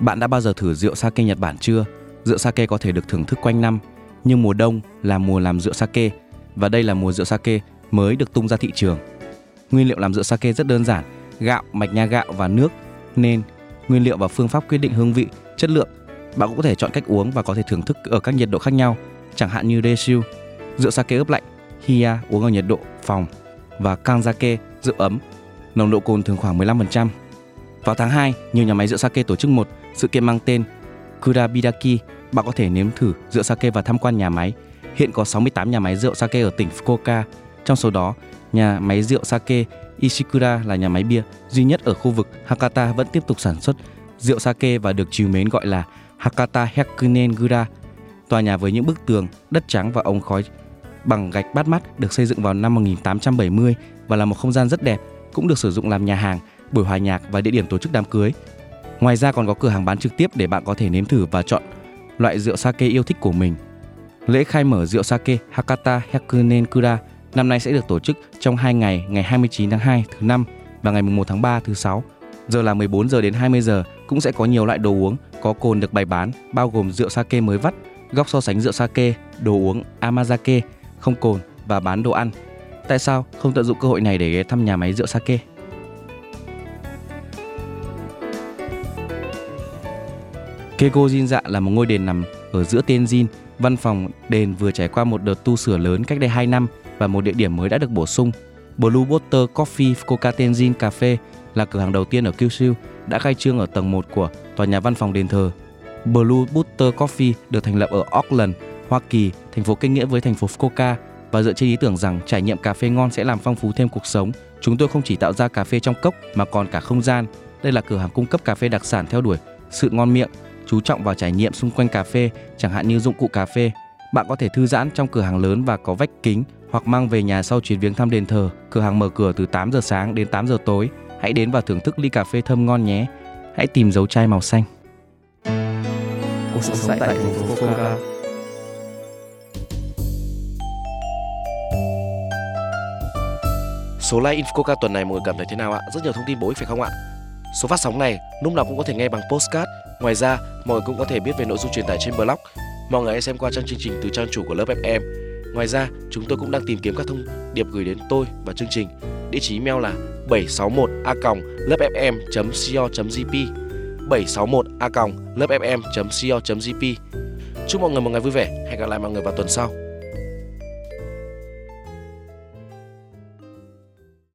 Bạn đã bao giờ thử rượu sake Nhật Bản chưa? Rượu sake có thể được thưởng thức quanh năm, nhưng mùa đông là mùa làm rượu sake và đây là mùa rượu sake mới được tung ra thị trường. Nguyên liệu làm rượu sake rất đơn giản, gạo, mạch nha gạo và nước nên nguyên liệu và phương pháp quyết định hương vị, chất lượng. Bạn cũng có thể chọn cách uống và có thể thưởng thức ở các nhiệt độ khác nhau, chẳng hạn như Reishu, rượu sake ướp lạnh, Hiya uống ở nhiệt độ phòng và Kanzake rượu ấm, nồng độ cồn thường khoảng 15%. Vào tháng 2, nhiều nhà máy rượu sake tổ chức một sự kiện mang tên Kurabidaki. Bạn có thể nếm thử rượu sake và tham quan nhà máy. Hiện có 68 nhà máy rượu sake ở tỉnh Fukuoka. Trong số đó, nhà máy rượu sake Ishikura là nhà máy bia duy nhất ở khu vực Hakata vẫn tiếp tục sản xuất rượu sake và được trìu mến gọi là Hakata Hyakunengura. Tòa nhà với những bức tường, đất trắng và ống khói bằng gạch bắt mắt được xây dựng vào năm 1870 và là một không gian rất đẹp, cũng được sử dụng làm nhà hàng, buổi hòa nhạc và địa điểm tổ chức đám cưới. Ngoài ra còn có cửa hàng bán trực tiếp để bạn có thể nếm thử và chọn loại rượu sake yêu thích của mình. Lễ khai mở rượu sake Hakata Hyakunenkura năm nay sẽ được tổ chức trong 2 ngày, ngày 29 tháng 2 thứ năm và ngày 1 tháng 3 thứ sáu. Giờ là 14 giờ đến 20 giờ cũng sẽ có nhiều loại đồ uống có cồn được bày bán bao gồm rượu sake mới vắt, góc so sánh rượu sake, đồ uống Amazake, không cồn và bán đồ ăn. Tại sao không tận dụng cơ hội này để ghé thăm nhà máy rượu sake? Keko Jin Dạ là một ngôi đền nằm ở giữa Tenjin. Văn phòng đền vừa trải qua một đợt tu sửa lớn cách đây 2 năm và một địa điểm mới đã được bổ sung. Blue Butter Coffee Fukuoka Tenjin Cafe là cửa hàng đầu tiên ở Kyushu đã khai trương ở tầng 1 của tòa nhà văn phòng đền thờ. Blue Butter Coffee được thành lập ở Auckland, Hoa Kỳ, thành phố kinh nghĩa với thành phố Fukuoka và dựa trên ý tưởng rằng trải nghiệm cà phê ngon sẽ làm phong phú thêm cuộc sống. Chúng tôi không chỉ tạo ra cà phê trong cốc mà còn cả không gian. Đây là cửa hàng cung cấp cà phê đặc sản theo đuổi sự ngon miệng, chú trọng vào trải nghiệm xung quanh cà phê, chẳng hạn như dụng cụ cà phê. Bạn có thể thư giãn trong cửa hàng lớn và có vách kính hoặc mang về nhà sau chuyến viếng thăm đền thờ. Cửa hàng mở cửa từ 8 giờ sáng đến 8 giờ tối. Hãy đến và thưởng thức ly cà phê thơm ngon nhé. Hãy tìm dấu chai màu xanh. Cuộc sống tại thành phố Fukuoka. Số like Infoca tuần này mọi người cảm thấy thế nào ạ? Rất nhiều thông tin bổ ích phải không ạ? Số phát sóng này lúc nào cũng có thể nghe bằng postcard. Ngoài ra, mọi người cũng có thể biết về nội dung truyền tải trên blog. Mọi người hãy xem qua trang chương trình từ trang chủ của lớp FM. Ngoài ra, chúng tôi cũng đang tìm kiếm các thông điệp gửi đến tôi và chương trình. Địa chỉ email là 761a.lớpfm.co.jp 761a.lớpfm.co.jp Chúc mọi người một ngày vui vẻ. Hẹn gặp lại mọi người vào tuần sau.